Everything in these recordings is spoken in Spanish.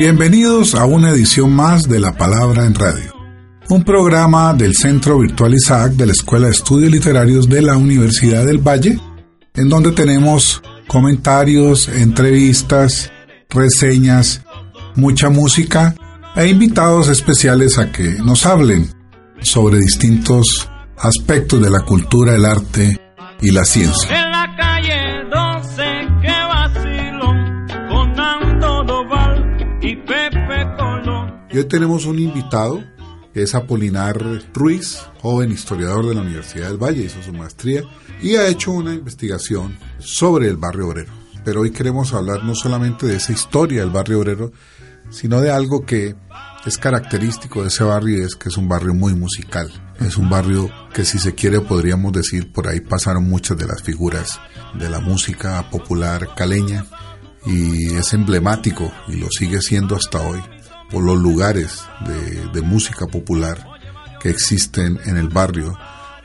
Bienvenidos a una edición más de La Palabra en Radio, un programa del Centro Virtual Isaac de la Escuela de Estudios Literarios de la Universidad del Valle, en donde tenemos comentarios, entrevistas, reseñas, mucha música e invitados especiales a que nos hablen sobre distintos aspectos de la cultura, el arte y la ciencia. Y hoy tenemos un invitado, que es Apolinar Ruiz, joven historiador de la Universidad del Valle, hizo su maestría y ha hecho una investigación sobre el barrio obrero. Pero hoy queremos hablar no solamente de esa historia del barrio obrero, sino de algo que es característico de ese barrio y es que es un barrio muy musical. Es un barrio que si se quiere podríamos decir por ahí pasaron muchas de las figuras de la música popular caleña y es emblemático y lo sigue siendo hasta hoy por los lugares de, música popular que existen en el barrio,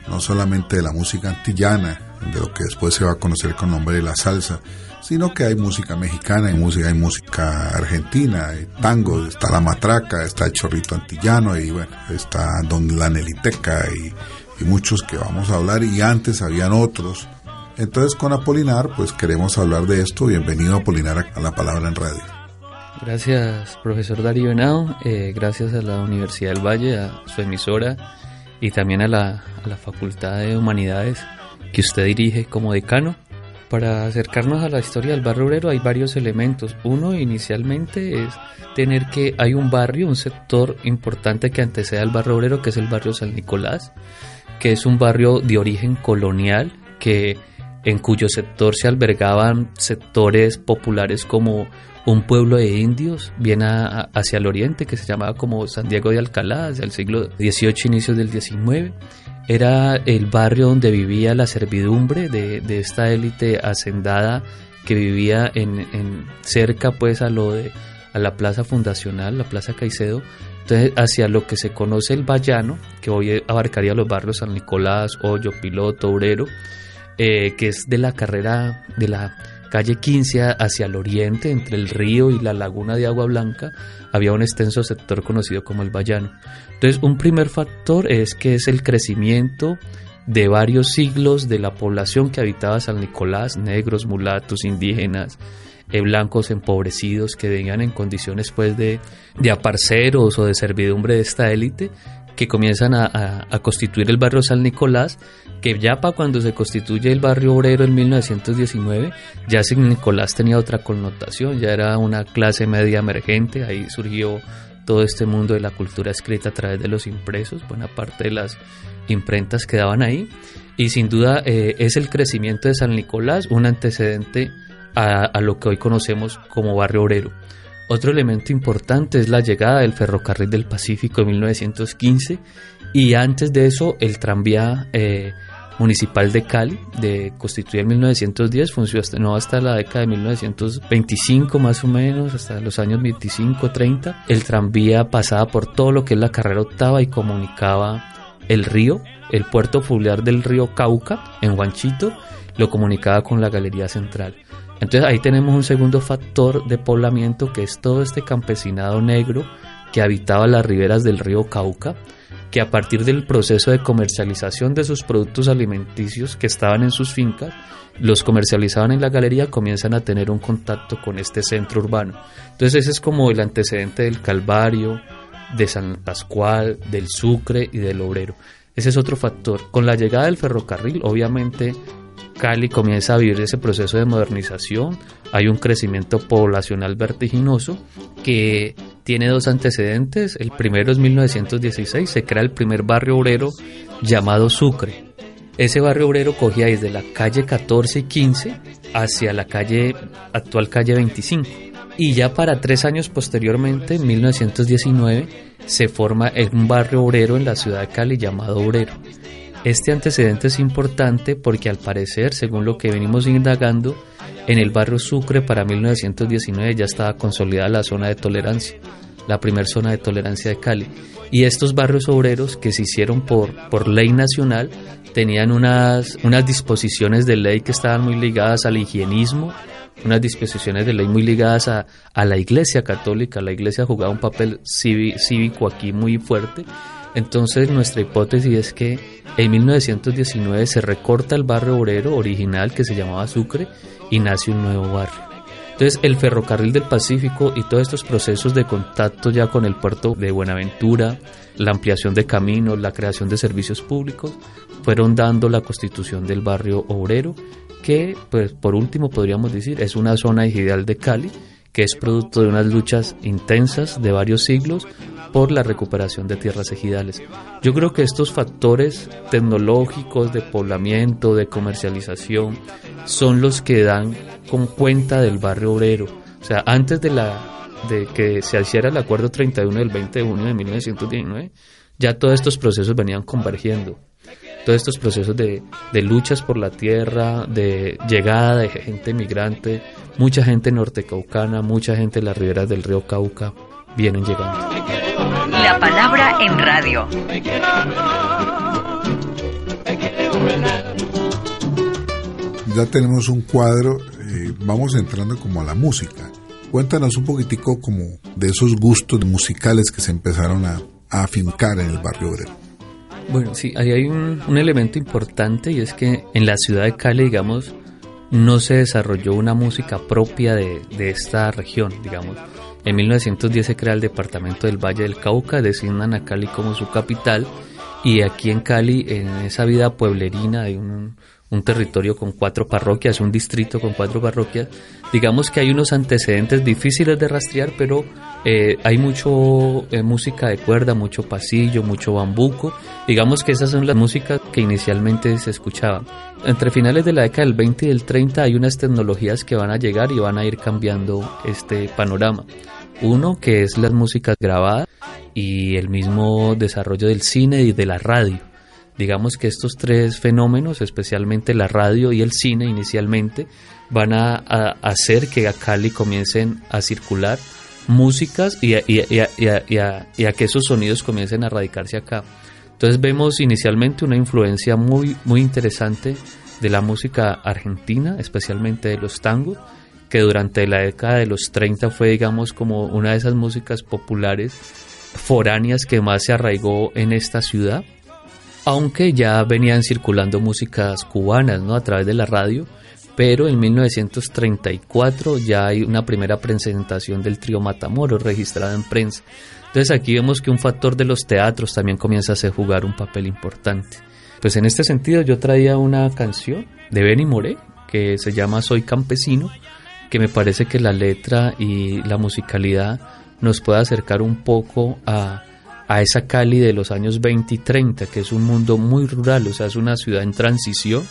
no solamente de la música antillana, de lo que después se va a conocer con el nombre de la salsa, sino que hay música mexicana, hay música, hay música argentina, hay tango, está la matraca, está el chorrito antillano y bueno, está Don la Neliteca y, y muchos que vamos a hablar y antes habían otros. Entonces con Apolinar pues queremos hablar de esto. Bienvenido Apolinar a la palabra en radio. Gracias, profesor Darío Henao. Eh, gracias a la Universidad del Valle, a su emisora y también a la, a la Facultad de Humanidades que usted dirige como decano. Para acercarnos a la historia del barrio obrero hay varios elementos. Uno inicialmente es tener que hay un barrio, un sector importante que antecede al barrio obrero, que es el barrio San Nicolás, que es un barrio de origen colonial, que en cuyo sector se albergaban sectores populares como un pueblo de indios bien hacia el oriente que se llamaba como San Diego de Alcalá, hacia el siglo XVIII, inicios del XIX. Era el barrio donde vivía la servidumbre de, esta élite hacendada que vivía en, cerca pues a lo de a la plaza fundacional, la plaza Caicedo, entonces hacia lo que se conoce el Vallano, que hoy abarcaría los barrios San Nicolás, Hoyo, Piloto, Obrero, eh, que es de la carrera de la calle 15 hacia el oriente, entre el río y la laguna de Agua Blanca, había un extenso sector conocido como el Vallano. Entonces, un primer factor es que es el crecimiento de varios siglos de la población que habitaba San Nicolás, negros, mulatos, indígenas, eh, blancos empobrecidos que venían en condiciones pues de, de aparceros o de servidumbre de esta élite que comienzan a, constituir el barrio San Nicolás, que ya para cuando se constituye el barrio obrero en 1919, ya San Nicolás tenía otra connotación, ya era una clase media emergente, ahí surgió todo este mundo de la cultura escrita a través de los impresos, buena parte de las imprentas quedaban ahí, y sin duda eh, es el crecimiento de San Nicolás un antecedente a lo que hoy conocemos como barrio obrero. Otro elemento importante es la llegada del ferrocarril del Pacífico en 1915 y antes de eso el tranvía eh, municipal de Cali, de constituido en 1910, funcionó hasta la década de 1925 más o menos, hasta los años 25-30. El tranvía pasaba por todo lo que es la carrera octava y comunicaba el río, el puerto fluvial del río Cauca en Huanchito, lo comunicaba con la Galería Central. Entonces ahí tenemos un segundo factor de poblamiento que es todo este campesinado negro que habitaba las riberas del río Cauca, que a partir del proceso de comercialización de sus productos alimenticios que estaban en sus fincas, los comercializaban en la galería, comienzan a tener un contacto con este centro urbano. Entonces ese es como el antecedente del Calvario, de San Pascual, del Sucre y del Obrero. Ese es otro factor. Con la llegada del ferrocarril, obviamente, Cali comienza a vivir ese proceso de modernización. Hay un crecimiento poblacional vertiginoso que tiene dos antecedentes. El primero es 1916, se crea el primer barrio obrero llamado Sucre. Ese barrio obrero cogía desde la calle 14 y 15 hacia la calle actual calle 25. Y ya para tres años posteriormente, en 1919, se forma un barrio obrero en la ciudad de Cali llamado Obrero. Este antecedente es importante porque al parecer, según lo que venimos indagando, en el barrio Sucre para 1919 ya estaba consolidada la zona de tolerancia, la primera zona de tolerancia de Cali. Y estos barrios obreros que se hicieron por, por ley nacional tenían unas, unas disposiciones de ley que estaban muy ligadas al higienismo, unas disposiciones de ley muy ligadas a, a la iglesia católica. La iglesia jugaba un papel cívico aquí muy fuerte. Entonces nuestra hipótesis es que en 1919 se recorta el barrio obrero original que se llamaba Sucre y nace un nuevo barrio. Entonces el ferrocarril del Pacífico y todos estos procesos de contacto ya con el puerto de Buenaventura, la ampliación de caminos, la creación de servicios públicos, fueron dando la constitución del barrio obrero, que pues por último podríamos decir es una zona ideal de Cali, que es producto de unas luchas intensas de varios siglos por la recuperación de tierras ejidales. Yo creo que estos factores tecnológicos de poblamiento, de comercialización, son los que dan con cuenta del barrio obrero. O sea, antes de, la, de que se hiciera el acuerdo 31 del 20 de junio de 1919, ya todos estos procesos venían convergiendo. Todos estos procesos de, de luchas por la tierra, de llegada de gente migrante, mucha gente nortecaucana, mucha gente de las riberas del río Cauca, vienen llegando. La palabra en radio. Ya tenemos un cuadro, eh, vamos entrando como a la música. Cuéntanos un poquitico como de esos gustos musicales que se empezaron a, a afincar en el barrio obrero. Bueno, sí, ahí hay un, un, elemento importante y es que en la ciudad de Cali, digamos, no se desarrolló una música propia de, de esta región, digamos. En 1910 se crea el departamento del Valle del Cauca, designan a Cali como su capital y aquí en Cali, en esa vida pueblerina hay un, un territorio con cuatro parroquias, un distrito con cuatro parroquias, digamos que hay unos antecedentes difíciles de rastrear, pero eh, hay mucho eh, música de cuerda, mucho pasillo, mucho bambuco. Digamos que esas son las músicas que inicialmente se escuchaban. Entre finales de la década del 20 y del 30 hay unas tecnologías que van a llegar y van a ir cambiando este panorama. Uno que es las músicas grabadas y el mismo desarrollo del cine y de la radio. Digamos que estos tres fenómenos, especialmente la radio y el cine inicialmente, van a, a hacer que a Cali comiencen a circular músicas y a, y, a, y a, que esos sonidos comiencen a radicarse acá. Entonces vemos inicialmente una influencia muy, muy interesante de la música argentina, especialmente de los tangos, que durante la década de los 30 fue, digamos, como una de esas músicas populares foráneas que más se arraigó en esta ciudad, aunque ya venían circulando músicas cubanas, ¿no? A través de la radio, pero en 1934 ya hay una primera presentación del trío Matamoros registrada en prensa. Entonces aquí vemos que un factor de los teatros también comienza a hacer jugar un papel importante. Pues en este sentido yo traía una canción de Benny Moré que se llama Soy campesino, que me parece que la letra y la musicalidad nos puede acercar un poco a, a esa Cali de los años 20 y 30, que es un mundo muy rural, o sea, es una ciudad en transición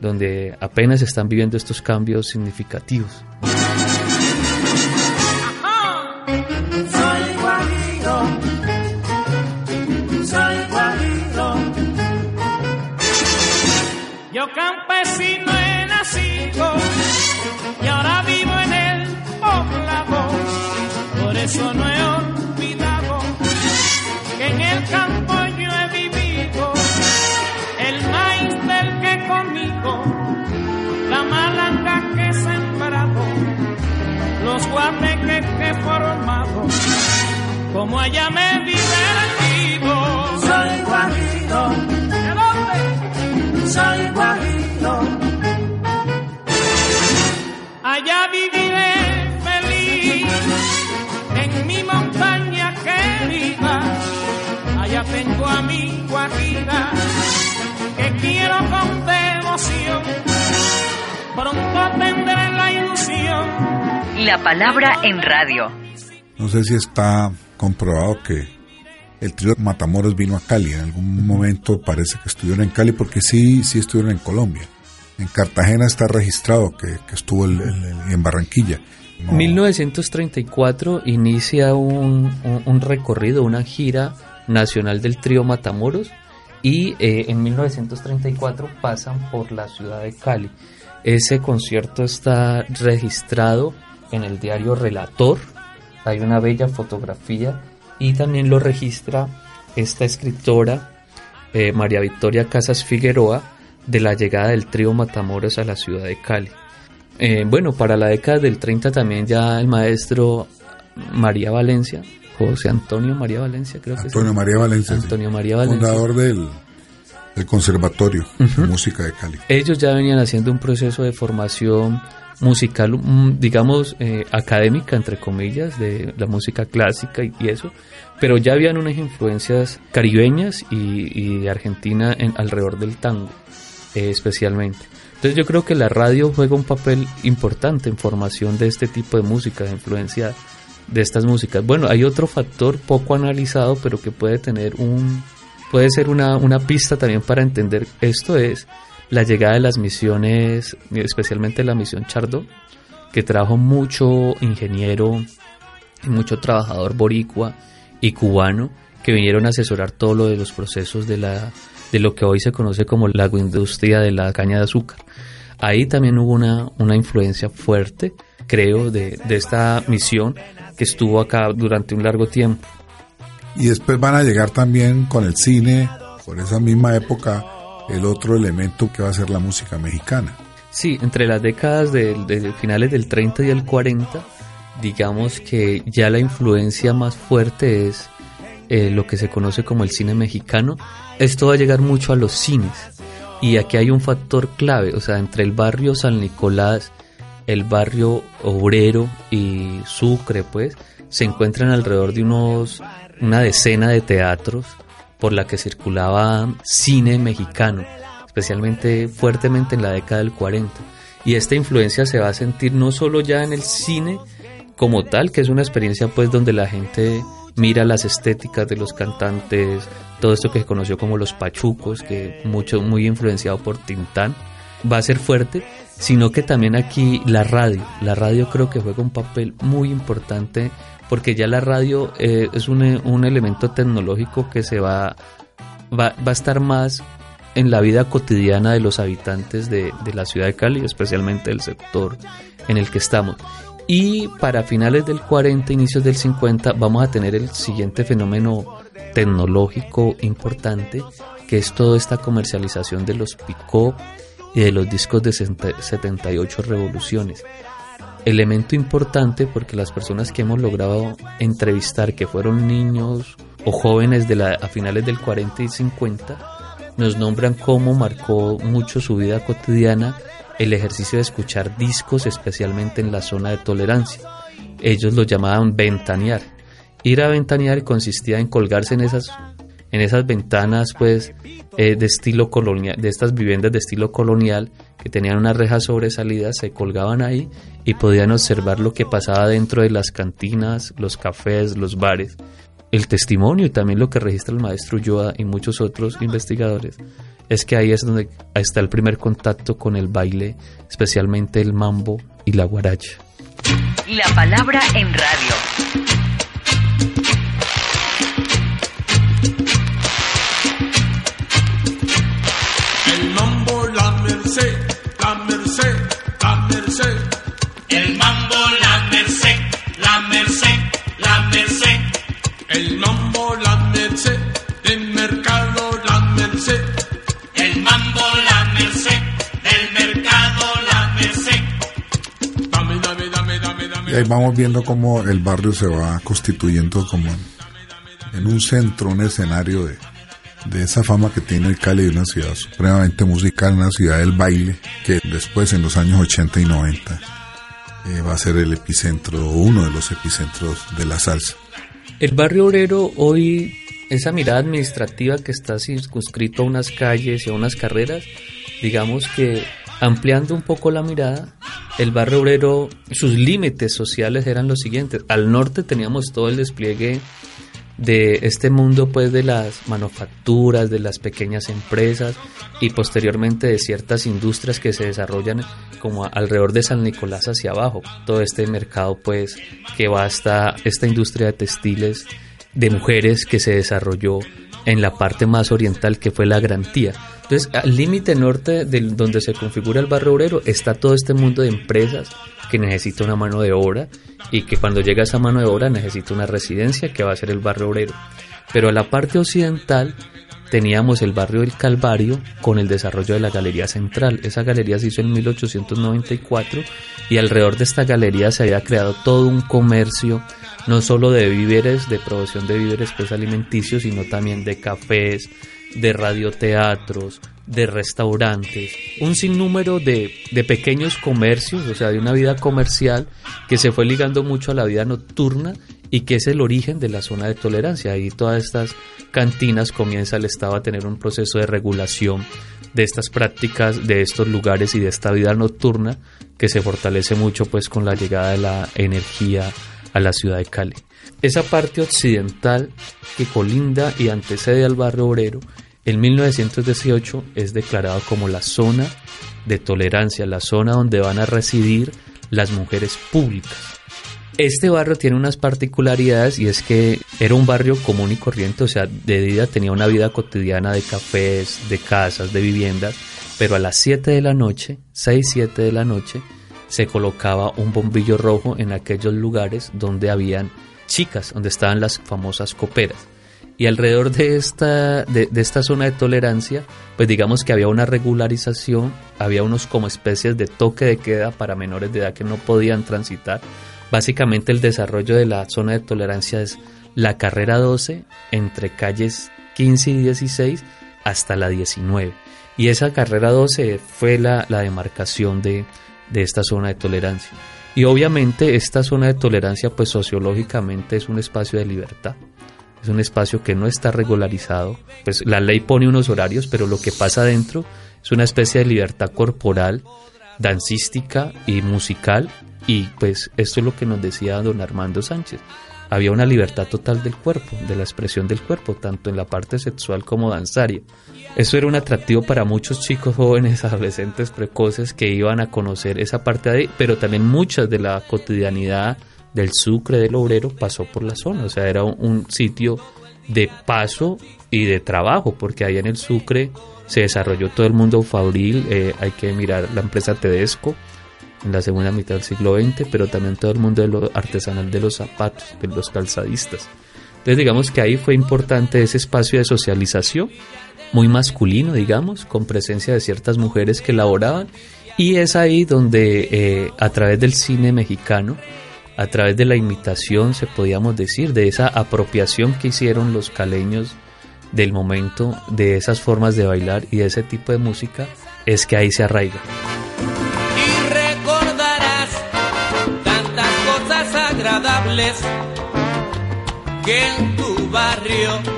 donde apenas están viviendo estos cambios significativos. Yo campesino he nacido y ahora vivo en el poblado, por eso que he formado, como allá me he divertido. Soy guajiro, ¿De dónde? soy guajiro, Allá viviré feliz en mi montaña querida. Allá tengo a mi mi guajira, que quiero con devoción, pronto tendré la ilusión. La palabra en radio. No sé si está comprobado que el trío Matamoros vino a Cali. En algún momento parece que estuvieron en Cali porque sí, sí estuvieron en Colombia. En Cartagena está registrado que, que estuvo el- el- el- en Barranquilla. No, 1934 inicia un, un- un recorrido, una gira nacional del trío Matamoros y eh, en 1934 pasan por la ciudad de Cali. Ese concierto está registrado en el diario Relator, hay una bella fotografía y también lo registra esta escritora eh, María Victoria Casas Figueroa de la llegada del trío Matamoros a la ciudad de Cali. Eh, bueno, para la década del 30 también ya el maestro María Valencia, José Antonio María Valencia, creo que Antonio. María Valencia. sí. Antonio María Valencia. Fundador del, del Conservatorio de Música de Cali. Ellos ya venían haciendo un proceso de formación musical, mm, digamos, eh, académica, entre comillas, de la música clásica y, y eso, pero ya habían unas influencias caribeñas y, y Argentina en, alrededor del tango, eh, especialmente. Entonces yo creo que la radio juega un papel importante en formación de este tipo de música, de influencia de estas músicas. Bueno, hay otro factor poco analizado, pero que puede tener un, puede ser una, una pista también para entender esto es la llegada de las misiones, especialmente la misión Chardó, que trajo mucho ingeniero y mucho trabajador boricua y cubano que vinieron a asesorar todo lo de los procesos de la de lo que hoy se conoce como la agroindustria de la caña de azúcar. Ahí también hubo una, una influencia fuerte, creo, de, de esta misión que estuvo acá durante un largo tiempo. Y después van a llegar también con el cine, por esa misma época, el otro elemento que va a ser la música mexicana. Sí, entre las décadas de, finales del 30 y el 40, digamos que ya la influencia más fuerte es eh, lo que se conoce como el cine mexicano. Esto va a llegar mucho a los cines. Y aquí hay un factor clave, o sea, entre el barrio San Nicolás, el barrio obrero y Sucre, pues, se encuentran alrededor de unos una decena de teatros por la que circulaba cine mexicano, especialmente fuertemente en la década del 40. Y esta influencia se va a sentir no solo ya en el cine como tal, que es una experiencia pues donde la gente mira las estéticas de los cantantes, todo esto que se conoció como los pachucos, que mucho muy influenciado por Tintán, va a ser fuerte, sino que también aquí la radio, la radio creo que juega un papel muy importante porque ya la radio eh, es un, un, elemento tecnológico que se va, va, va, a estar más en la vida cotidiana de los habitantes de, de la ciudad de Cali, especialmente del sector en el que estamos. Y para finales del 40, inicios del 50, vamos a tener el siguiente fenómeno tecnológico importante, que es toda esta comercialización de los pick y de los discos de 78 revoluciones. Elemento importante porque las personas que hemos logrado entrevistar, que fueron niños o jóvenes de la, a finales del 40 y 50, nos nombran cómo marcó mucho su vida cotidiana el ejercicio de escuchar discos, especialmente en la zona de tolerancia. Ellos lo llamaban ventanear. Ir a ventanear consistía en colgarse en esas, en esas ventanas, pues, eh, de estilo colonial, de estas viviendas de estilo colonial que tenían unas rejas sobresalidas, se colgaban ahí y podían observar lo que pasaba dentro de las cantinas, los cafés, los bares. El testimonio y también lo que registra el maestro Ulloa y muchos otros investigadores es que ahí es donde está el primer contacto con el baile, especialmente el mambo y la guaracha. La palabra en radio. Y ahí vamos viendo cómo el barrio se va constituyendo como en, un centro, un escenario de, de esa fama que tiene el Cali de una ciudad supremamente musical, una ciudad del baile, que después en los años 80 y 90 eh, va a ser el epicentro, uno de los epicentros de la salsa. El barrio obrero hoy esa mirada administrativa que está circunscrito a unas calles y a unas carreras, digamos que ampliando un poco la mirada, el barrio obrero, sus límites sociales eran los siguientes. Al norte teníamos todo el despliegue de este mundo pues de las manufacturas, de las pequeñas empresas y posteriormente de ciertas industrias que se desarrollan como alrededor de San Nicolás hacia abajo. Todo este mercado pues que va hasta esta industria de textiles de mujeres que se desarrolló en la parte más oriental que fue la Grantía. Entonces, al límite norte de donde se configura el barrio obrero está todo este mundo de empresas que necesita una mano de obra y que cuando llega esa mano de obra necesita una residencia que va a ser el barrio obrero. Pero a la parte occidental teníamos el barrio del Calvario con el desarrollo de la Galería Central. Esa galería se hizo en 1894 y alrededor de esta galería se había creado todo un comercio, no solo de víveres, de producción de víveres pues alimenticios, sino también de cafés, de radioteatros, de restaurantes, un sinnúmero de, de, pequeños comercios, o sea, de una vida comercial que se fue ligando mucho a la vida nocturna y que es el origen de la zona de tolerancia. Ahí todas estas cantinas comienza el Estado a tener un proceso de regulación de estas prácticas, de estos lugares y de esta vida nocturna que se fortalece mucho pues con la llegada de la energía a la ciudad de Cali. Esa parte occidental que colinda y antecede al barrio obrero, en 1918 es declarado como la zona de tolerancia, la zona donde van a residir las mujeres públicas. Este barrio tiene unas particularidades y es que era un barrio común y corriente, o sea, de día tenía una vida cotidiana de cafés, de casas, de viviendas, pero a las 7 de la noche, 6, 7 de la noche, se colocaba un bombillo rojo en aquellos lugares donde habían chicas, donde estaban las famosas coperas. Y alrededor de esta, de, esta zona de tolerancia, pues digamos que había una regularización, había unos como especies de toque de queda para menores de edad que no podían transitar Básicamente el desarrollo de la zona de tolerancia es la carrera 12 entre calles 15 y 16 hasta la 19. Y esa carrera 12 fue la, la demarcación de, de esta zona de tolerancia. Y obviamente esta zona de tolerancia pues sociológicamente es un espacio de libertad. Es un espacio que no está regularizado. Pues la ley pone unos horarios, pero lo que pasa dentro es una especie de libertad corporal, dancística y musical y pues esto es lo que nos decía don Armando Sánchez. Había una libertad total del cuerpo, de la expresión del cuerpo, tanto en la parte sexual como danzaria. Eso era un atractivo para muchos chicos jóvenes, adolescentes precoces que iban a conocer esa parte de pero también muchas de la cotidianidad del Sucre, del obrero, pasó por la zona. O sea, era un, sitio de paso y de trabajo, porque ahí en el Sucre se desarrolló todo el mundo fabril, eh, hay que mirar la empresa Tedesco, en la segunda mitad del siglo XX, pero también todo el mundo de lo artesanal de los zapatos, de los calzadistas. Entonces digamos que ahí fue importante ese espacio de socialización, muy masculino, digamos, con presencia de ciertas mujeres que laboraban, y es ahí donde eh, a través del cine mexicano, a través de la imitación, se podíamos decir, de esa apropiación que hicieron los caleños del momento, de esas formas de bailar y de ese tipo de música, es que ahí se arraiga. que en tu barrio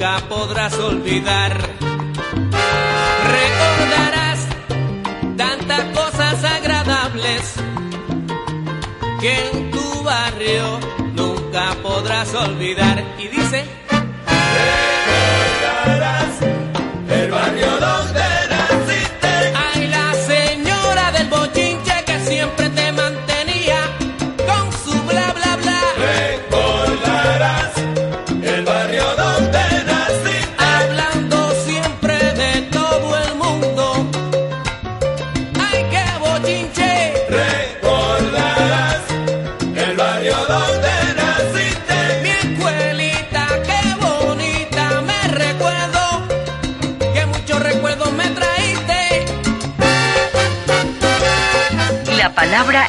nunca podrás olvidar. Recordarás tantas cosas agradables que en tu barrio nunca podrás olvidar.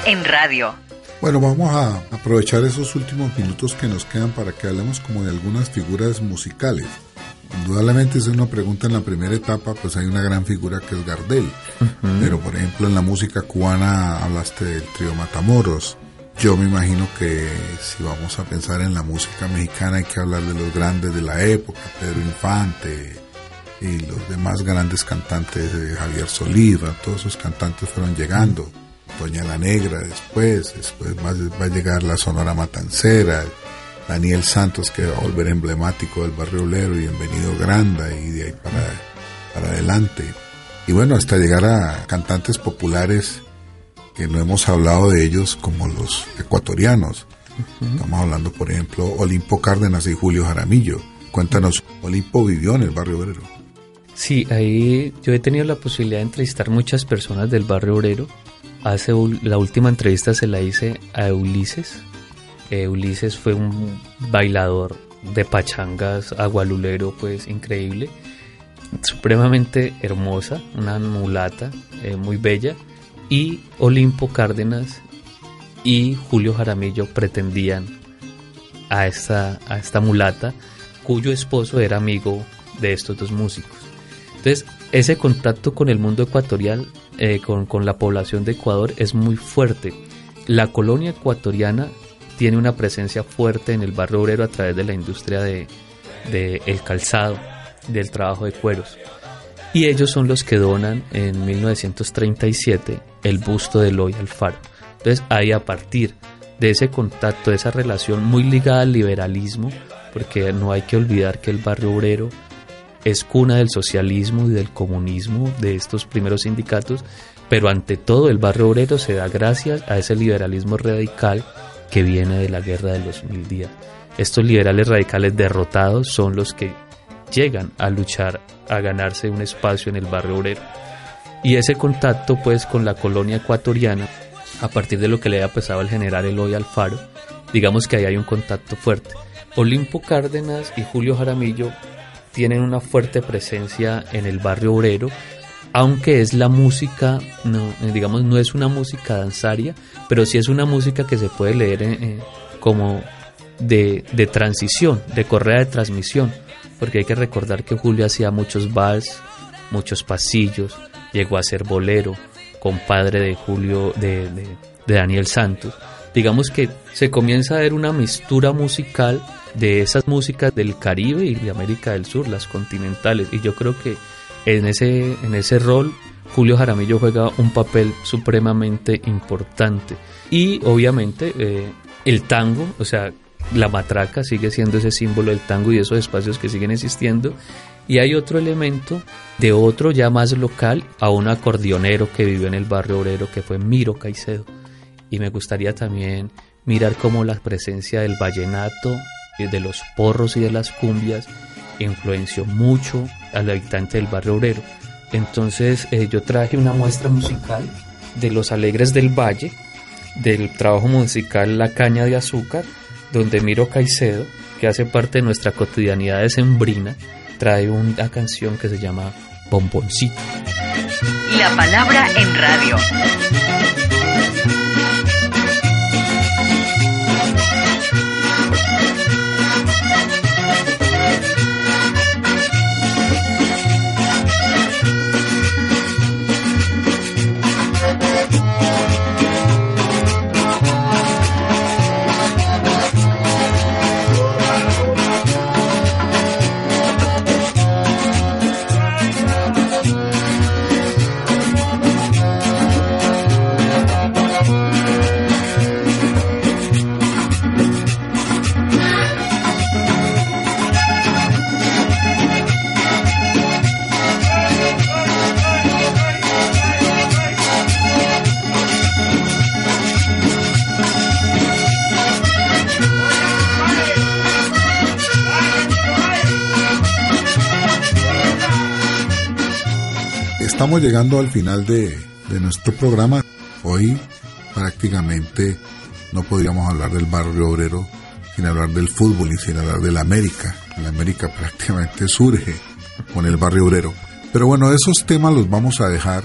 En radio. Bueno, vamos a aprovechar esos últimos minutos que nos quedan para que hablemos como de algunas figuras musicales. Indudablemente es una pregunta en la primera etapa, pues hay una gran figura que es Gardel. Pero por ejemplo en la música cubana hablaste del trío Matamoros, Yo me imagino que si vamos a pensar en la música mexicana hay que hablar de los grandes de la época, Pedro Infante y los demás grandes cantantes de Javier Solís, todos esos cantantes fueron llegando. Doña la Negra después, después va, a llegar la Sonora Matancera, Daniel Santos que va a volver emblemático del barrio Olero y Bienvenido Granda y de ahí para, para adelante. Y bueno, hasta llegar a cantantes populares que no hemos hablado de ellos como los ecuatorianos. Estamos hablando, por ejemplo, Olimpo Cárdenas y Julio Jaramillo. Cuéntanos, Olimpo vivió en el barrio obrero. Sí, ahí yo he tenido la posibilidad de entrevistar muchas personas del barrio obrero. Hace la última entrevista se la hice a Ulises. Eh, Ulises fue un bailador de pachangas, agualulero, pues increíble, supremamente hermosa, una mulata eh, muy bella y Olimpo Cárdenas y Julio Jaramillo pretendían a esta, a esta mulata cuyo esposo era amigo de estos dos músicos. Entonces, ese contacto con el mundo ecuatorial, eh, con, la población de Ecuador, es muy fuerte. La colonia ecuatoriana tiene una presencia fuerte en el barrio obrero a través de la industria de, de el calzado, del trabajo de cueros y ellos son los que donan en 1937 el busto de Eloy Alfaro. Entonces ahí a partir de ese contacto, de esa relación muy ligada al liberalismo, porque no hay que olvidar que el barrio obrero es cuna del socialismo y del comunismo de estos primeros sindicatos, pero ante todo el barrio obrero se da gracias a ese liberalismo radical que viene de la guerra de los mil días. Estos liberales radicales derrotados son los que llegan a luchar a ganarse un espacio en el barrio obrero. Y ese contacto pues con la colonia ecuatoriana, a partir de lo que le había pasado al general Eloy Alfaro, digamos que ahí hay un contacto fuerte. Olimpo Cárdenas y Julio Jaramillo tienen una fuerte presencia en el barrio obrero, aunque es la música, no, digamos, no es una música danzaria, pero sí es una música que se puede leer eh, eh, como de, de transición, de correa de transmisión porque hay que recordar que Julio hacía muchos vals, muchos pasillos, llegó a ser bolero, compadre de Julio, de, Daniel Santos. Digamos que se comienza a ver una mistura musical de esas músicas del Caribe y de América del Sur, las continentales, y yo creo que en ese, en ese rol Julio Jaramillo juega un papel supremamente importante. Y obviamente eh, el tango, o sea, la matraca sigue siendo ese símbolo del tango y esos espacios que siguen existiendo. Y hay otro elemento de otro ya más local, a un acordeonero que vivió en el barrio obrero, que fue Miro Caicedo. Y me gustaría también mirar cómo la presencia del vallenato, de los porros y de las cumbias influenció mucho al habitante del barrio obrero. Entonces eh, yo traje una muestra musical de los alegres del valle, del trabajo musical La Caña de Azúcar, donde Miro Caicedo, que hace parte de nuestra cotidianidad de sembrina, trae una canción que se llama Bomboncito. La palabra en radio. Llegando al final de, nuestro programa. Hoy prácticamente no podríamos hablar del barrio obrero sin hablar del fútbol y sin hablar de la América. La América prácticamente surge con el barrio obrero. Pero bueno, esos temas los vamos a dejar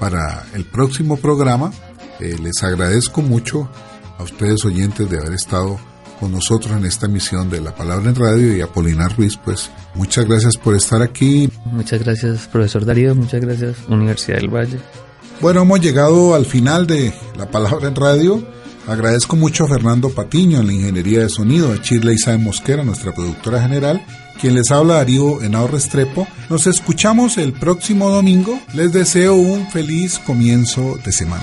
para el próximo programa. Eh, les agradezco mucho a ustedes oyentes de haber estado con nosotros en esta emisión de La Palabra en Radio y Apolinar Ruiz, pues muchas gracias por estar aquí. Muchas gracias, profesor Darío, muchas gracias, Universidad del Valle. Bueno, hemos llegado al final de La Palabra en Radio. Agradezco mucho a Fernando Patiño en la ingeniería de sonido, a Shirley Saez Mosquera, nuestra productora general, quien les habla Darío Henao Restrepo. Nos escuchamos el próximo domingo. Les deseo un feliz comienzo de semana.